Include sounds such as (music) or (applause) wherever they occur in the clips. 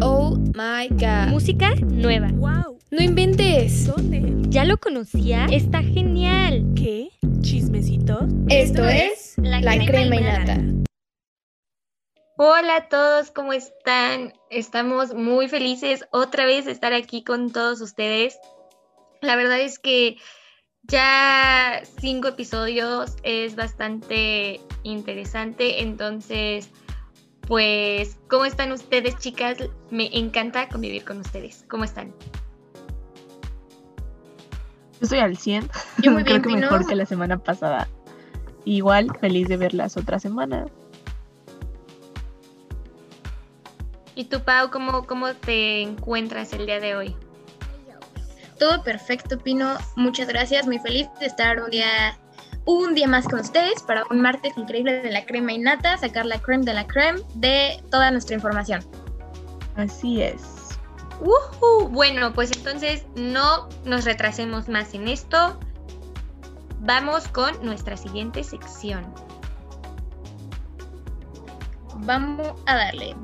Oh my god. Música nueva. ¡Wow! No inventes. ¿Dónde? ¿Ya lo conocía? Está genial. ¿Qué? ¿Chismecito? Esto es La La Crema y Nata. Hola a todos, ¿cómo están? Estamos muy felices otra vez de estar aquí con todos ustedes. La verdad es que ya cinco episodios es bastante interesante, entonces, pues, ¿cómo están ustedes, chicas? Me encanta convivir con ustedes. ¿Cómo están? Yo estoy al 100. Yo muy (laughs) Creo bien, que Pino. mejor que la semana pasada. Igual, feliz de verlas otra semana. ¿Y tú, Pau, cómo, cómo te encuentras el día de hoy? Todo perfecto, Pino. Muchas gracias. Muy feliz de estar un día, un día más con ustedes para un martes increíble de la crema y nata, sacar la creme de la creme de toda nuestra información. Así es. ¡Woohoo! Bueno, pues entonces no nos retrasemos más en esto. Vamos con nuestra siguiente sección. Vamos a darle.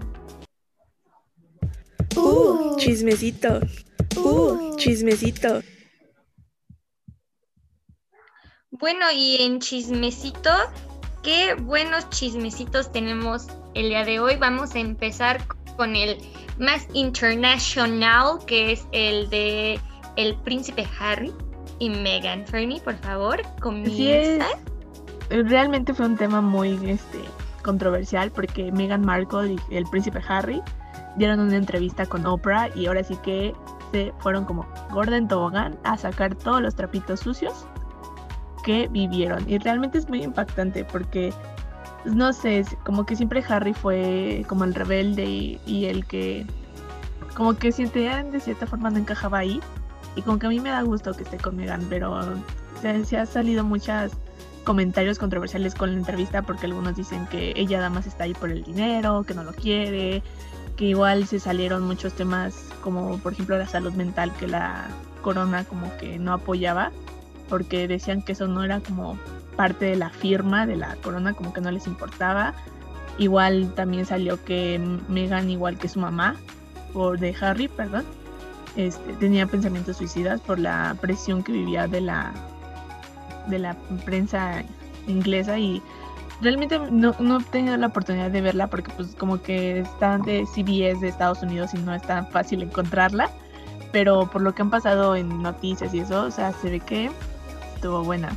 ¡Uh! Chismecito. ¡Uh! Chismecito. Bueno, y en chismecito, qué buenos chismecitos tenemos el día de hoy. Vamos a empezar con el más internacional, que es el de el príncipe Harry y Meghan. Fernie, por favor, comienza. Realmente fue un tema muy este, controversial porque Meghan Markle y el príncipe Harry dieron una entrevista con Oprah y ahora sí que se fueron como gorda en tobogán a sacar todos los trapitos sucios que vivieron. Y realmente es muy impactante porque, pues, no sé, como que siempre Harry fue como el rebelde y, el que como que siente de cierta forma no encajaba ahí. Y como que a mí me da gusto que esté con Meghan, pero se, se ha salido muchas comentarios controversiales con la entrevista porque algunos dicen que ella nada más está ahí por el dinero, que no lo quiere, que igual se salieron muchos temas como por ejemplo la salud mental que la corona como que no apoyaba porque decían que eso no era como parte de la firma de la corona, como que no les importaba. Igual también salió que Meghan, igual que su mamá, o de Harry, perdón, este, tenía pensamientos suicidas por la presión que vivía de la de la prensa inglesa y realmente no, no he tenido la oportunidad de verla porque pues como que está de CBS de Estados Unidos y no es tan fácil encontrarla, pero por lo que han pasado en noticias y eso, o sea, se ve que estuvo buena.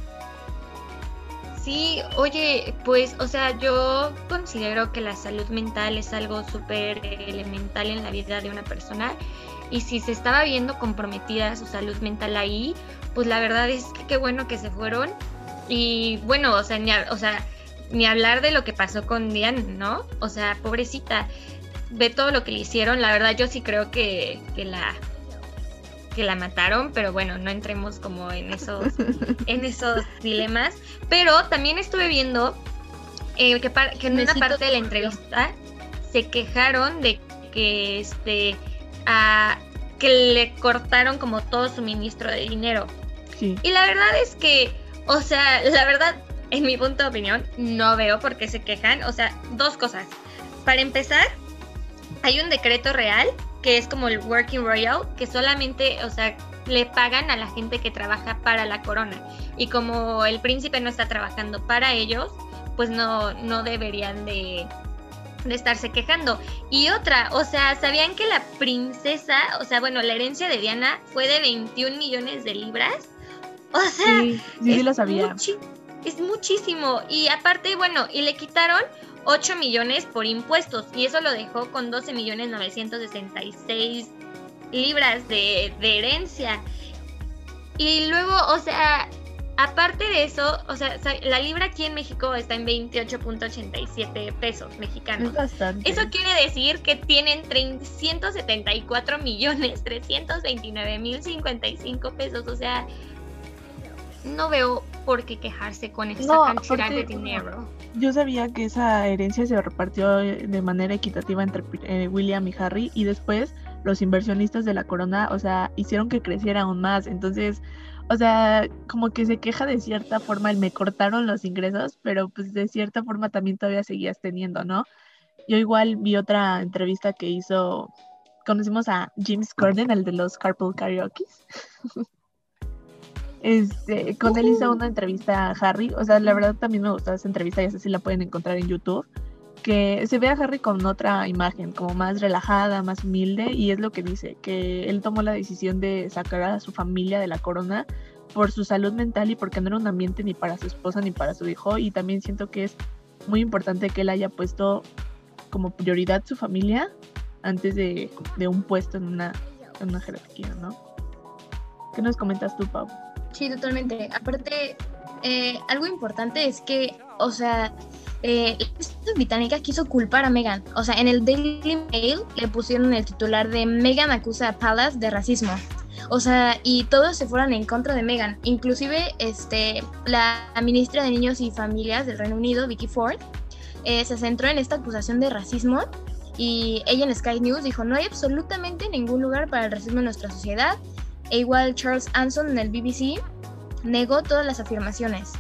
Sí, oye, pues, o sea, yo considero que la salud mental es algo súper elemental en la vida de una persona y si se estaba viendo comprometida su salud mental ahí, pues la verdad es que qué bueno que se fueron y bueno, o sea, ni, o sea, ni hablar de lo que pasó con Diane, ¿no? O sea, pobrecita, ve todo lo que le hicieron, la verdad yo sí creo que, que la que la mataron, pero bueno, no entremos como en esos en esos dilemas. Pero también estuve viendo eh, que, que en una parte de la entrevista se quejaron de que este a- que le cortaron como todo suministro de dinero. Sí, Y la verdad es que, o sea, la verdad, en mi punto de opinión, no veo por qué se quejan. O sea, dos cosas. Para empezar, hay un decreto real que es como el Working Royal, que solamente, o sea, le pagan a la gente que trabaja para la corona. Y como el príncipe no está trabajando para ellos, pues no, no deberían de, de estarse quejando. Y otra, o sea, ¿sabían que la princesa, o sea, bueno, la herencia de Diana fue de 21 millones de libras? O sea, sí, sí, lo sabía. es muchísimo. Y aparte, bueno, y le quitaron 8 millones por impuestos. Y eso lo dejó con 12 millones 966 libras de, de herencia. Y luego, o sea, aparte de eso, o sea, la libra aquí en México está en 28.87 pesos mexicanos. Es bastante. Eso quiere decir que tienen 374 millones 329 mil 55 pesos. O sea, no veo por qué quejarse con esa No, cantidad de dinero. Yo sabía que esa herencia se repartió eh, de manera equitativa entre eh, William y Harry y después los inversionistas de la corona, o sea, hicieron que creciera aún más. Entonces, o sea, como que se queja de cierta forma el me cortaron los ingresos, pero pues de cierta forma también todavía seguías teniendo, ¿no? Yo igual vi otra entrevista que hizo conocimos a James Corden, el de los Carpool Karaoke. (laughs) Este, con él hizo una entrevista a Harry. O sea, la verdad también me gustó esa entrevista y así si la pueden encontrar en YouTube. Que se ve a Harry con otra imagen, como más relajada, más humilde, y es lo que dice, que él tomó la decisión de sacar a su familia de la corona por su salud mental y porque no era un ambiente ni para su esposa ni para su hijo. Y también siento que es muy importante que él haya puesto como prioridad su familia antes de, de un puesto en una, en una jerarquía, ¿no? ¿Qué nos comentas tú, Pau? Sí, totalmente. Aparte, eh, algo importante es que, o sea, eh, la británica quiso culpar a Meghan. O sea, en el Daily Mail le pusieron el titular de Meghan acusa a Palace de racismo. O sea, y todos se fueron en contra de Meghan. Inclusive, este, la ministra de Niños y Familias del Reino Unido, Vicky Ford, eh, se centró en esta acusación de racismo y ella en Sky News dijo, no hay absolutamente ningún lugar para el racismo en nuestra sociedad. E igual Charles Anson en el BBC negó todas las afirmaciones.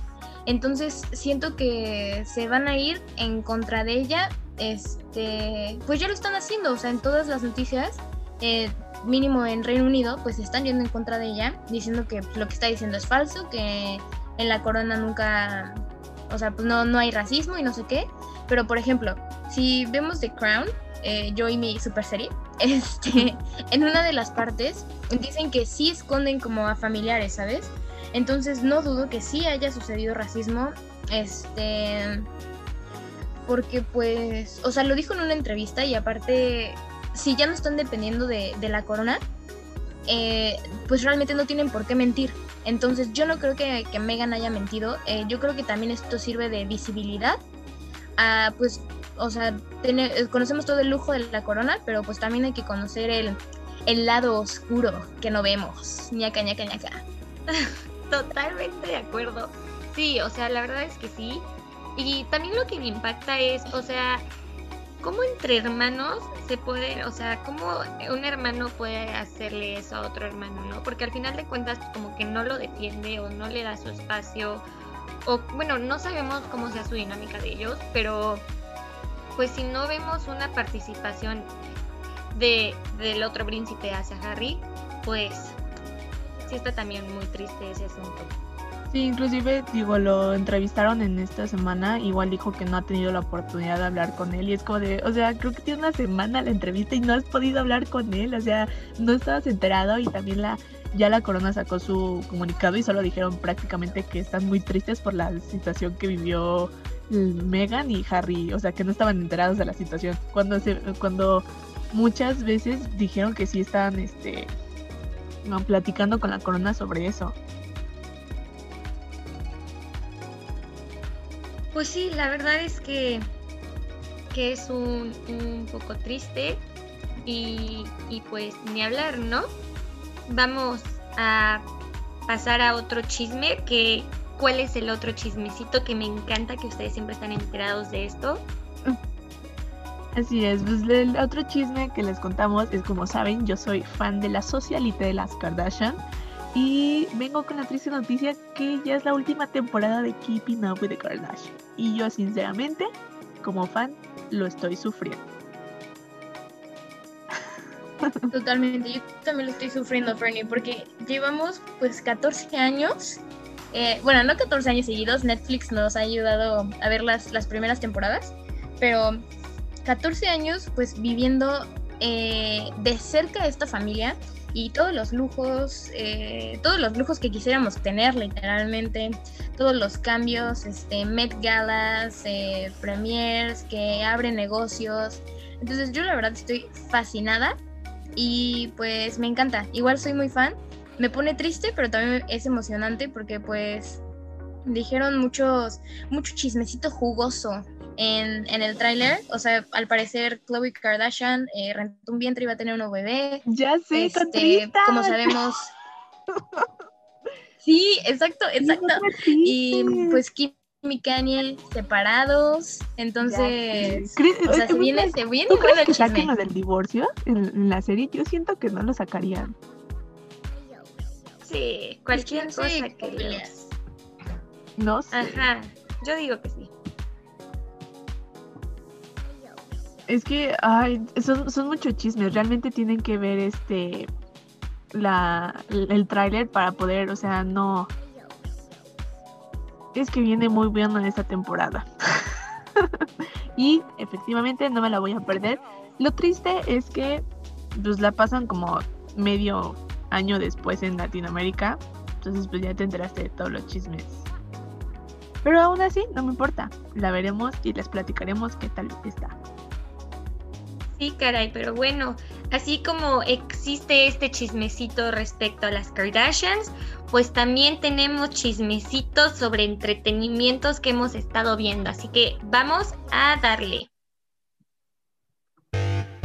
Entonces siento que se van a ir en contra de ella. Este, pues ya lo están haciendo, o sea, en todas las noticias, eh, mínimo en Reino Unido, pues están yendo en contra de ella, diciendo que lo que está diciendo es falso, que en la corona nunca, o sea, pues no, no hay racismo y no sé qué. Pero por ejemplo, si vemos The Crown, eh, yo y mi super serie, (laughs) este, en una de las partes dicen que sí esconden como a familiares, ¿sabes? Entonces no dudo que sí haya sucedido racismo, este, porque pues, o sea, lo dijo en una entrevista y aparte, si ya no están dependiendo de, la corona, eh, pues realmente no tienen por qué mentir. Entonces yo no creo que, que Megan haya mentido, eh, yo creo que también esto sirve de visibilidad a pues o sea, tener, conocemos todo el lujo de la corona, pero pues también hay que conocer el, el lado oscuro que no vemos. ñaca, ñaca, ñaca. (laughs) Totalmente de acuerdo. Sí, o sea, la verdad es que sí. Y también lo que me impacta es, o sea, cómo entre hermanos se puede, o sea, cómo un hermano puede hacerle eso a otro hermano, ¿no? Porque al final de cuentas como que no lo defiende o no le da su espacio. O bueno, no sabemos cómo sea su dinámica de ellos, pero pues si no vemos una participación de, del otro príncipe hacia Harry, pues sí está también muy triste ese asunto. Sí, inclusive, digo, lo entrevistaron en esta semana, igual dijo que no ha tenido la oportunidad de hablar con él y es como de, o sea, creo que tiene una semana la entrevista y no has podido hablar con él, o sea, no estabas enterado y también la ya la corona sacó su comunicado y solo dijeron prácticamente que están muy tristes por la situación que vivió Megan y Harry, o sea, que no estaban enterados de la situación. Cuando se, cuando muchas veces dijeron que sí estaban este no, platicando con la corona sobre eso. Pues sí, la verdad es que, que es un, un poco triste y, y pues ni hablar, ¿no? Vamos a pasar a otro chisme que cuál es el otro chismecito que me encanta que ustedes siempre están enterados de esto. Así es, pues el otro chisme que les contamos es como saben, yo soy fan de la socialite de las Kardashian y vengo con la triste noticia que ya es la última temporada de Keeping Up with the Kardashian y yo sinceramente como fan lo estoy sufriendo. Totalmente, yo también lo estoy sufriendo, Fernie, porque llevamos pues 14 años eh, bueno, no 14 años seguidos, Netflix nos ha ayudado a ver las, las primeras temporadas, pero 14 años pues viviendo eh, de cerca esta familia y todos los lujos, eh, todos los lujos que quisiéramos tener literalmente, todos los cambios, este, Met Galas, premiers, que abren negocios. Entonces yo la verdad estoy fascinada y pues me encanta. Igual soy muy fan me pone triste, pero también es emocionante porque pues dijeron muchos, mucho chismecito jugoso en, en el tráiler. O sea, al parecer Chloe Kardashian eh, rentó un vientre y iba a tener un nuevo bebé. Ya sé, este, como sabemos. (laughs) sí, exacto, exacto. Y pues Kim y Kanye separados, entonces, o sea, se viene, se viene ¿Tú crees que saquen lo del divorcio en, en la serie? Yo siento que no lo sacarían. Sí, cualquier cosa que leas. No sé. Ajá, yo digo que sí. Es que ay, son, son muchos chismes. Realmente tienen que ver este la, el, el tráiler para poder, o sea, no. Es que viene muy bien en esta temporada. (laughs) y efectivamente no me la voy a perder. Lo triste es que pues la pasan como medio año después en Latinoamérica. Entonces pues ya te enteraste de todos los chismes. Pero aún así, no me importa. La veremos y les platicaremos qué tal está. Sí, caray, pero bueno, así como existe este chismecito respecto a las Kardashians, pues también tenemos chismecitos sobre entretenimientos que hemos estado viendo. Así que vamos a darle.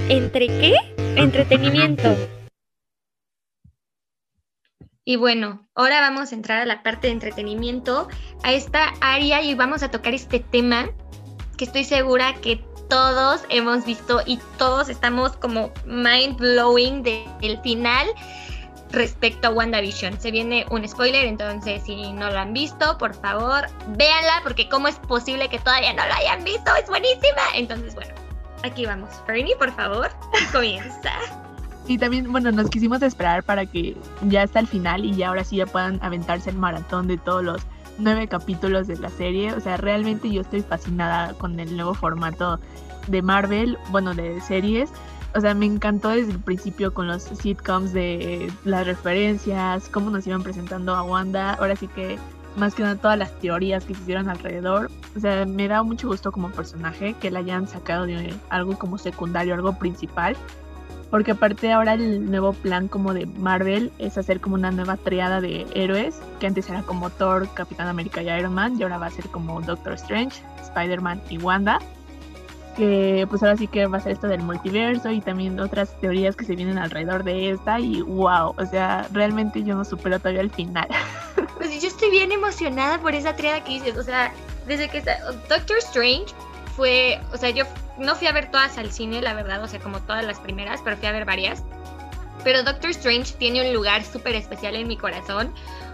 ¿Entre qué? Entretenimiento. (laughs) Y bueno, ahora vamos a entrar a la parte de entretenimiento, a esta área y vamos a tocar este tema que estoy segura que todos hemos visto y todos estamos como mind blowing del final respecto a WandaVision. Se viene un spoiler, entonces si no lo han visto, por favor, véanla porque cómo es posible que todavía no lo hayan visto, es buenísima. Entonces, bueno, aquí vamos. Fernie, por favor, (laughs) comienza. Y también, bueno, nos quisimos esperar para que ya está el final y ya ahora sí ya puedan aventarse el maratón de todos los nueve capítulos de la serie. O sea, realmente yo estoy fascinada con el nuevo formato de Marvel, bueno, de series. O sea, me encantó desde el principio con los sitcoms de las referencias, cómo nos iban presentando a Wanda. Ahora sí que más que nada todas las teorías que se hicieron alrededor. O sea, me da mucho gusto como personaje que la hayan sacado de algo como secundario, algo principal. Porque aparte ahora el nuevo plan como de Marvel es hacer como una nueva triada de héroes, que antes era como Thor, Capitán América y Iron Man, y ahora va a ser como Doctor Strange, Spider-Man y Wanda. Que pues ahora sí que va a ser esto del multiverso y también otras teorías que se vienen alrededor de esta y wow, o sea, realmente yo no supero todavía el final. (laughs) Pues yo estoy bien emocionada por esa triada que dices, o sea, desde que está Doctor Strange fue, o sea, yo no fui a ver todas al cine, la verdad, o sea, como todas las primeras, pero fui a ver varias. Pero Doctor Strange tiene un lugar súper especial en mi corazón,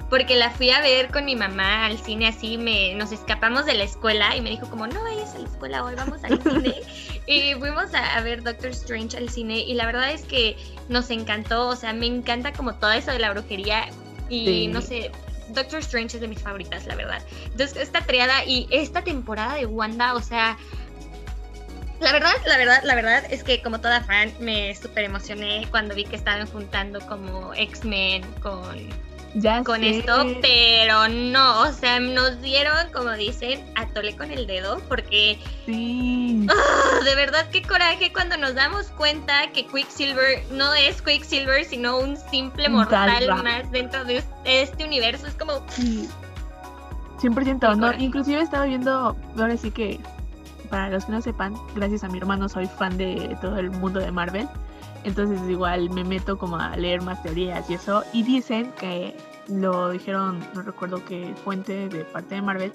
porque la fui a ver con mi mamá al cine, así me, nos escapamos de la escuela y me dijo como, no vayas a la escuela hoy, vamos al cine. (laughs) y fuimos a, a, ver Doctor Strange al cine y la verdad es que nos encantó, o sea, me encanta como todo eso de la brujería y sí. no sé, Doctor Strange es de mis favoritas, la verdad. Entonces, esta triada y esta temporada de Wanda, o sea, la verdad, la verdad, la verdad es que como toda fan me súper emocioné cuando vi que estaban juntando como X-Men con, ya con sé. esto, pero no, o sea, nos dieron, como dicen, a tole con el dedo, porque Sí. ¡ah! de verdad qué coraje cuando nos damos cuenta que Quicksilver no es Quicksilver, sino un simple mortal más dentro de este universo. Es como, Sí. 100%, Qué no, inclusive estaba viendo, ahora sí que, para los que no sepan, gracias a mi hermano soy fan de todo el mundo de Marvel, entonces igual me meto como a leer más teorías y eso, y dicen que lo dijeron, no recuerdo qué fuente de parte de Marvel,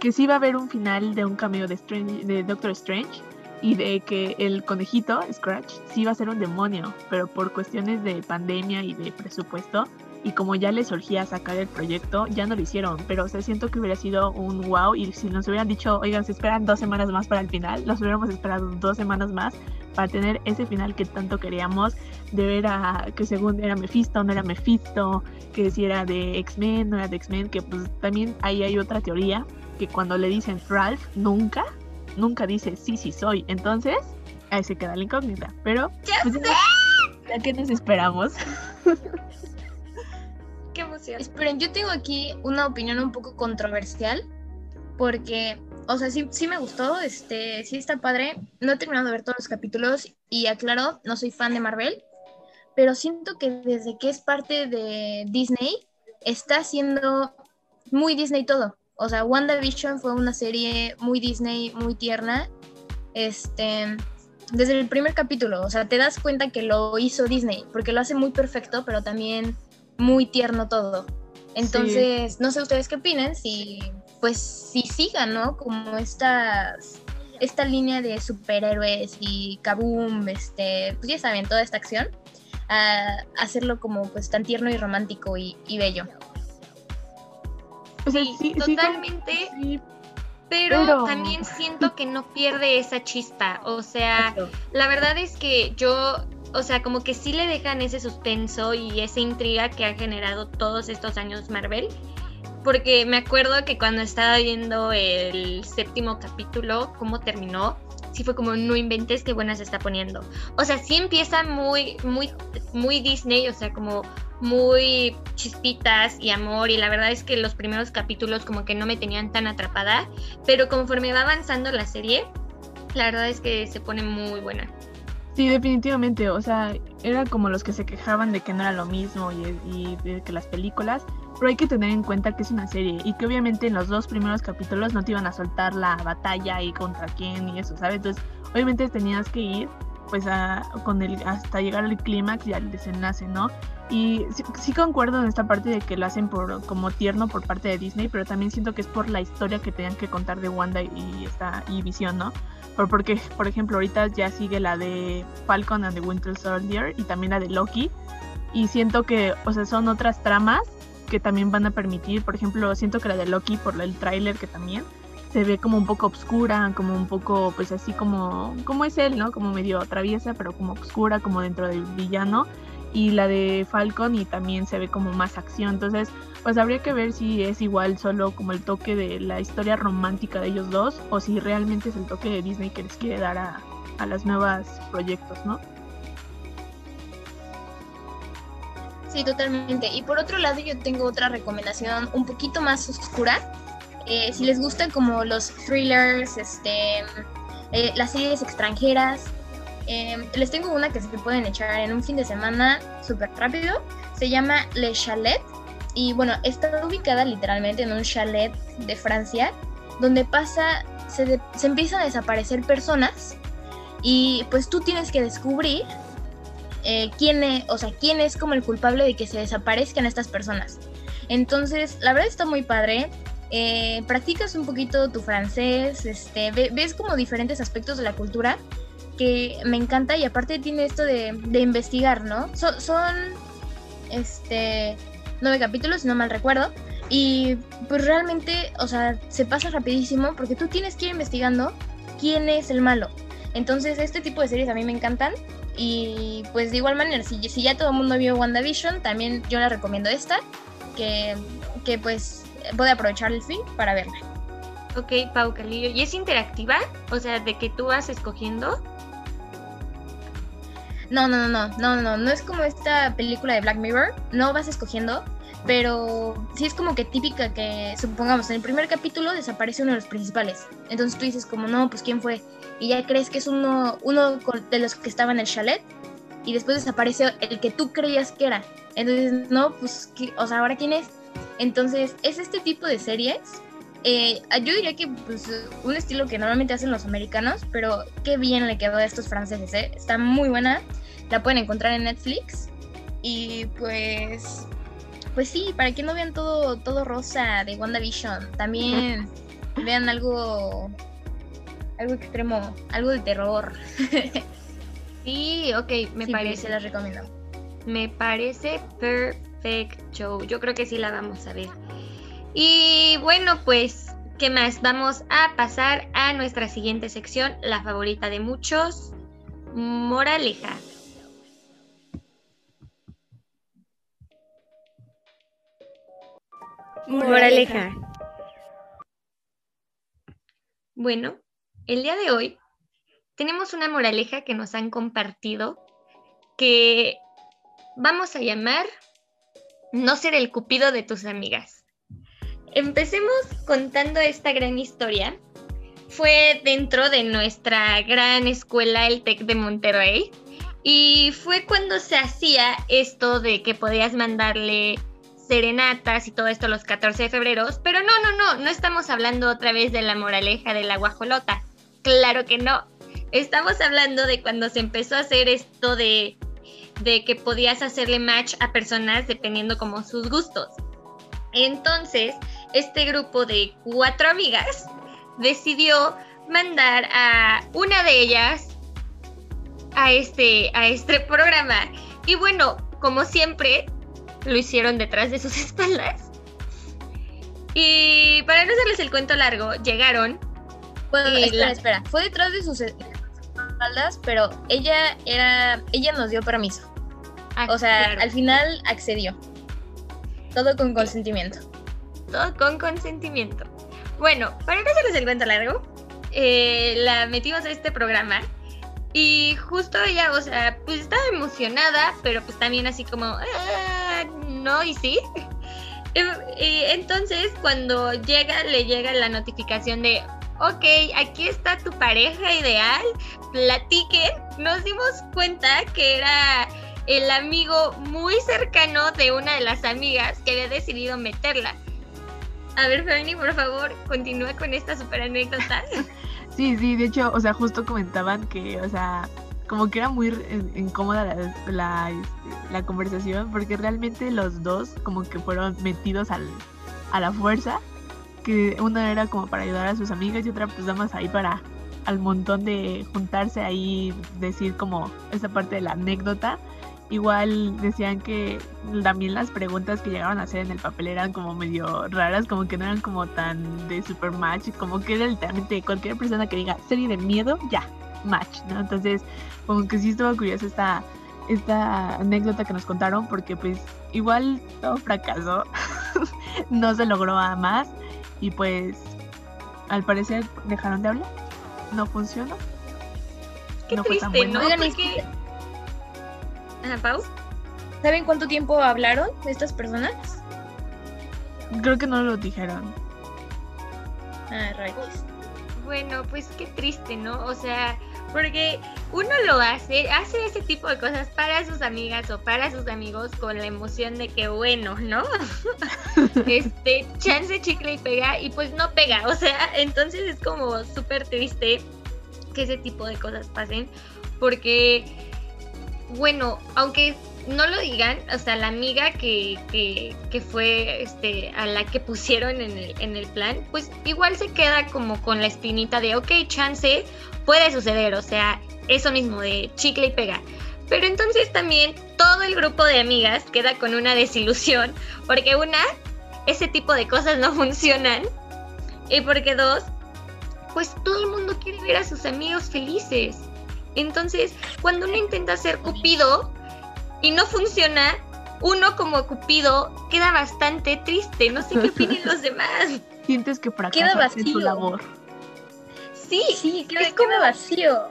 que sí va a haber un final de un cameo de, Strange, de Doctor Strange y de que el conejito, Scratch, sí va a ser un demonio, pero por cuestiones de pandemia y de presupuesto, y como ya les surgía sacar el proyecto, ya no lo hicieron, pero o siento que hubiera sido un wow y si nos hubieran dicho, oigan, se esperan dos semanas más para el final, nos hubiéramos esperado dos semanas más para tener ese final que tanto queríamos, de ver a que según era Mephisto, no era Mephisto, que si era de X-Men, no era de X-Men, que pues también ahí hay otra teoría, que cuando le dicen Ralph, nunca, nunca dice sí, sí soy, entonces ahí se queda la incógnita, pero ¡Ya pues, ya que nos esperamos. (laughs) qué emoción. Esperen, yo tengo aquí una opinión un poco controversial porque, o sea, sí, sí me gustó, este, sí está padre. No he terminado de ver todos los capítulos y aclaro, no soy fan de Marvel, pero siento que desde que es parte de Disney está siendo muy Disney todo. O sea, WandaVision fue una serie muy Disney, muy tierna. Este, desde el primer capítulo, o sea, te das cuenta que lo hizo Disney, porque lo hace muy perfecto, pero también muy tierno todo. Entonces, no sé ustedes qué opinan, si pues si sigan, ¿no? Como estas esta línea de superhéroes y kaboom, este, pues ya saben, toda esta acción, a hacerlo como pues tan tierno y romántico y, y bello. O sea, Sí, sí, sí, totalmente. sí, pero, Pero- también siento que no pierde esa chispa. O sea, la verdad es que yo, o sea, como que sí le dejan ese suspenso y esa intriga que ha generado todos estos años Marvel. Porque me acuerdo que cuando estaba viendo el séptimo capítulo, cómo terminó, sí fue como, no inventes qué buena se está poniendo. O sea, sí empieza muy, muy, muy Disney, o sea, como muy chispitas y amor. Y la verdad es que los primeros capítulos como que no me tenían tan atrapada. Pero conforme va avanzando la serie, la verdad es que se pone muy buena. Sí, definitivamente. O sea, era como los que se quejaban de que no era lo mismo y, de que las películas. Pero hay que tener en cuenta que es una serie y que obviamente en los dos primeros capítulos no te iban a soltar la batalla y contra quién y eso, ¿sabes? Entonces, obviamente tenías que ir pues a, con el, hasta llegar al clímax y al desenlace, ¿no? Y sí, sí concuerdo en esta parte de que lo hacen por como tierno por parte de Disney, pero también siento que es por la historia que tenían que contar de Wanda y esta y Visión, ¿no? Por, porque, por ejemplo, ahorita ya sigue la de Falcon and the Winter Soldier y también la de Loki. Y siento que, o sea, son otras tramas que también van a permitir, por ejemplo, siento que la de Loki, por el tráiler que también, se ve como un poco oscura, como un poco, pues así como, como es él, ¿no? Como medio traviesa, pero como oscura, como dentro del villano. Y la de Falcon y también se ve como más acción. Entonces, pues habría que ver si es igual solo como el toque de la historia romántica de ellos dos o si realmente es el toque de Disney que les quiere dar a, a las nuevas proyectos, ¿no? Sí, totalmente. Y por otro lado, yo tengo otra recomendación un poquito más oscura. Eh, si les gustan como los thrillers, este, eh, las series extranjeras, eh, les tengo una que se pueden echar en un fin de semana súper rápido. Se llama Le Chalet. Y bueno, está ubicada literalmente en un chalet de Francia, donde pasa, se, de- empiezan a desaparecer personas. Y pues tú tienes que descubrir eh, quién es, o sea, quién es como el culpable de que se desaparezcan estas personas. Entonces, la verdad está muy padre. Eh, practicas un poquito tu francés, este, ve- ves como diferentes aspectos de la cultura que me encanta y aparte tiene esto de, de investigar, ¿no? So- son, este, nueve capítulos, si no mal recuerdo. Y pues realmente, o sea, se pasa rapidísimo porque tú tienes que ir investigando quién es el malo. Entonces, este tipo de series a mí me encantan. Y pues de igual manera, si, si ya todo el mundo vio WandaVision, también yo les recomiendo esta, que, que pues puede aprovechar el fin para verla. Ok, Pau Calillo. ¿Y es interactiva? O sea, de que tú vas escogiendo. No, no, no, no, no, no, no es como esta película de Black Mirror, no vas escogiendo, pero sí es como que típica que, supongamos, en el primer capítulo desaparece uno de los principales. Entonces tú dices como, no, pues ¿quién fue? Y ya crees que es uno, uno de los que estaba en el chalet y después desaparece el que tú creías que era. Entonces, no, pues, ¿qué- o sea, ¿ahora quién es? Entonces, es este tipo de series. eh, yo diría que pues, un estilo que normalmente hacen los americanos, pero qué bien le quedó a estos franceses, ¿eh? Está muy buena. La pueden encontrar en Netflix. Y pues, pues sí, para que no vean todo, todo rosa de WandaVision, también (laughs) vean algo, algo extremo, algo de terror. (laughs) Sí, ok, me Sí, parece. Se las recomiendo. Me parece perfecto. Yo creo que sí la vamos a ver. Y bueno, pues, ¿qué más? Vamos a pasar a nuestra siguiente sección, la favorita de muchos, Moraleja. Moraleja. Bueno, el día de hoy tenemos una moraleja que nos han compartido que vamos a llamar No ser el cupido de tus amigas. Empecemos contando esta gran historia. Fue dentro de nuestra gran escuela, el TEC de Monterrey, y fue cuando se hacía esto de que podías mandarle serenatas y todo esto los 14 de febrero, pero no, no, no, no estamos hablando otra vez de la moraleja de la guajolota. Claro que no. Estamos hablando de cuando se empezó a hacer esto de, de que podías hacerle match a personas dependiendo como sus gustos. Entonces, este grupo de cuatro amigas decidió mandar a una de ellas a este, a este programa. Y bueno, como siempre, lo hicieron detrás de sus (laughs) espaldas. Y para no hacerles el cuento largo, llegaron Bueno, Y espera, la- espera. Fue detrás de sus espaldas, pero ella era, ella nos dio permiso. Ah, O sea, claro, al final accedió. Todo con consentimiento. todo con consentimiento. Bueno, para no hacerles el cuento largo, eh, la metimos a este programa y justo ella, o sea, pues estaba emocionada, pero pues también así como, "Ah, no, y sí. Em, entonces cuando llega, le llega la notificación de, ok, aquí está tu pareja ideal, platiquen. Nos dimos cuenta que era el amigo muy cercano de una de las amigas que había decidido meterla. A ver, Fernie, por favor, continúa con esta super anécdota. (laughs) Sí, sí, de hecho, o sea, justo comentaban que, o sea, como que era muy in- incómoda la, este, la conversación porque realmente los dos como que fueron metidos al, a la fuerza, que una era como para ayudar a sus amigas y otra pues nada más ahí para al montón de juntarse ahí, decir como esa parte de la anécdota. Igual decían que también las preguntas que llegaban a hacer en el papel eran como medio raras, como que no eran como tan de super match, como que era literalmente cualquier persona que diga serie de miedo, ya, match, ¿no? Entonces, como que sí estuvo curiosa esta, esta anécdota que nos contaron, porque pues igual todo fracasó, (laughs) no se logró a más, y pues al parecer dejaron de hablar, no funcionó. Qué No fue tan triste, bueno. ¿no? Oigan, ¿y Porque... Ajá, Pau. ¿Saben cuánto tiempo hablaron estas personas? Creo que no lo dijeron. Ah, rayos. Bueno, pues qué triste, ¿no? O sea, porque uno lo hace, hace ese tipo de cosas para sus amigas o para sus amigos con la emoción de que bueno, ¿no? (laughs) este, chance chicle y pega y pues no pega, o sea, entonces es como súper triste que ese tipo de cosas pasen porque, bueno, aunque no lo digan, o sea, la amiga que, que, que fue este, a la que pusieron en el, en el plan, pues igual se queda como con la espinita de, ok, chance, puede suceder, o sea, eso mismo de chicle y pega. Pero entonces también todo el grupo de amigas queda con una desilusión, porque una, ese tipo de cosas no (laughs) funcionan, y porque dos, pues todo el mundo quiere ver a sus amigos felices. Entonces, cuando uno intenta ser cupido, y no funciona, uno como Cupido queda bastante triste. No sé qué opinen los (laughs) demás. Sientes que fracasaste en tu vacío. labor. Sí, Sí, queda, Es como- queda vacío.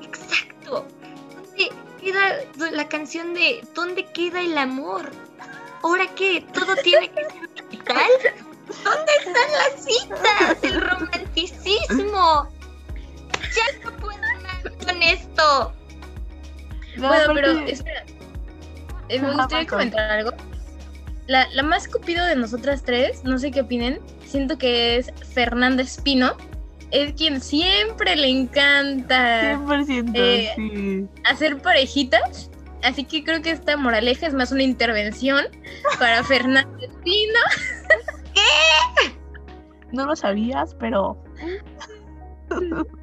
exacto. ¿Dónde queda la canción de ¿Dónde queda el amor? ¿Ahora qué? ¿Todo tiene que ser digital? ¿Dónde están las citas? El romanticismo. Ya no puedo más con esto. No, bueno, pero espera. Eh, me gustaría comentar algo. La, la más cupido de nosotras tres, no sé qué opinen, siento que es Fernanda Espino. Es quien siempre le encanta 100%, eh, sí. hacer parejitas. Así que creo que esta moraleja es más una intervención para (laughs) Fernanda Espino. No lo sabías, pero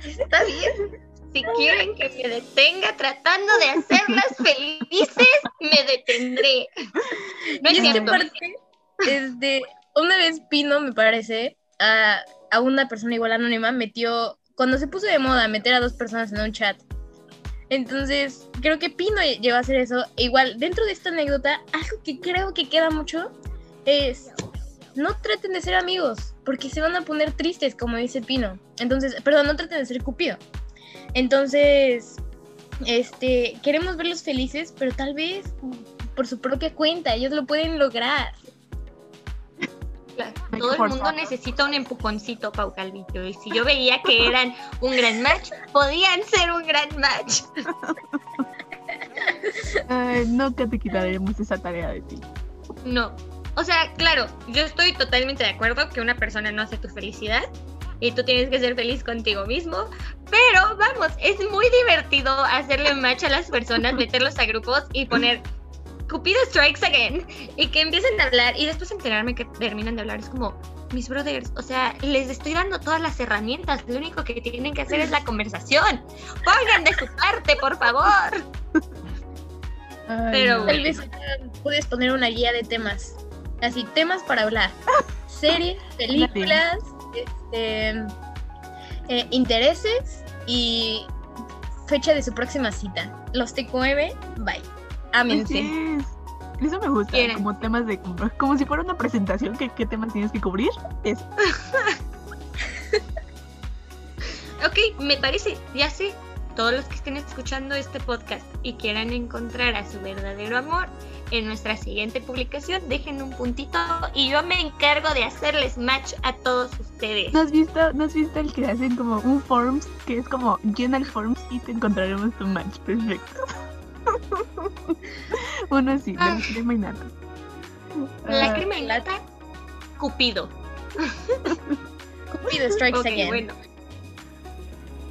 Está bien. Si quieren que me detenga tratando de hacerlas felices, me detendré. No es cierto. parte es de una vez Pino, me parece, a, a una persona igual anónima, metió, cuando se puso de moda meter a dos personas en un chat. Entonces, creo que Pino llegó a hacer eso. E igual, dentro de esta anécdota, algo que creo que queda mucho es, no traten de ser amigos, porque se van a poner tristes, como dice Pino. Entonces, perdón, no traten de ser Cupido. Entonces, este, queremos verlos felices, pero tal vez por su propia cuenta, ellos lo pueden lograr. Todo el mundo necesita un empujoncito, Pau Calvito. Y si yo veía que eran un gran match, podían ser un gran match. (laughs) eh, nunca te quitaremos esa tarea de ti. No. O sea, claro, yo estoy totalmente de acuerdo que una persona no hace tu felicidad y tú tienes que ser feliz contigo mismo. Pero vamos, es muy divertido hacerle match a las personas, (laughs) meterlos a grupos y poner Cupido Strikes Again y que empiecen a hablar y después enterarme que terminan de hablar. Es como, mis brothers, o sea, les estoy dando todas las herramientas. Lo único que tienen que hacer es la conversación. Pongan de su parte, por favor. Ay, Pero. Tal vez puedes poner una guía de temas. Así, temas para hablar. Series, películas, este, eh, intereses y fecha de su próxima cita. Los TQM, bye. Ámense. Es. Eso me gusta, Quieren. como temas de... Como si fuera una presentación, ¿qué, qué temas tienes que cubrir? Eso. (laughs) Ok, me parece, ya sé, todos los que estén escuchando este podcast y quieran encontrar a su verdadero amor, en nuestra siguiente publicación dejen un puntito y yo me encargo de hacerles match a todos ustedes. ¿No has visto, ¿no has visto el que hacen como un forms que es como llena el forms y te encontraremos tu match perfecto? (laughs) Uno así, Ah. de crema y nata. La Ah, crema y nata, Cupido. (laughs) Cupido strikes Ok, again. bueno.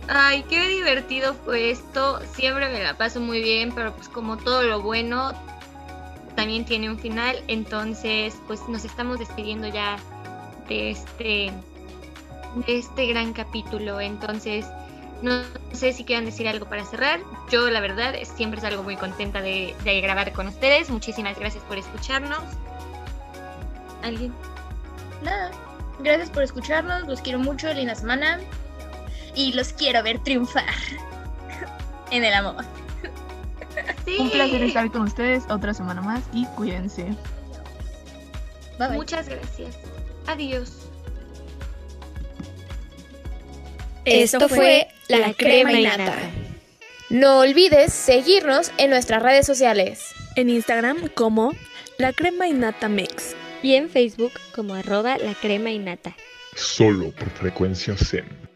Ay, qué divertido fue esto. Siempre me la paso muy bien, pero pues como todo lo bueno también tiene un final. Entonces, pues nos estamos despidiendo ya de este de este gran capítulo. Entonces, no sé si quieran decir algo para cerrar. Yo, la verdad, siempre salgo muy contenta de, de grabar con ustedes. Muchísimas gracias por escucharnos. ¿Alguien? Nada. Gracias por escucharnos. Los quiero mucho. Linda semana. Y los quiero ver triunfar (laughs) en el amor. Sí. Un placer estar con ustedes otra semana más y cuídense. Bye bye. Muchas gracias. Adiós. Esto fue La Crema y Nata. No olvides seguirnos en nuestras redes sociales En Instagram como La Crema y Nata Mex. y en Facebook como arroba La Crema y Nata. Solo por frecuencia Zen.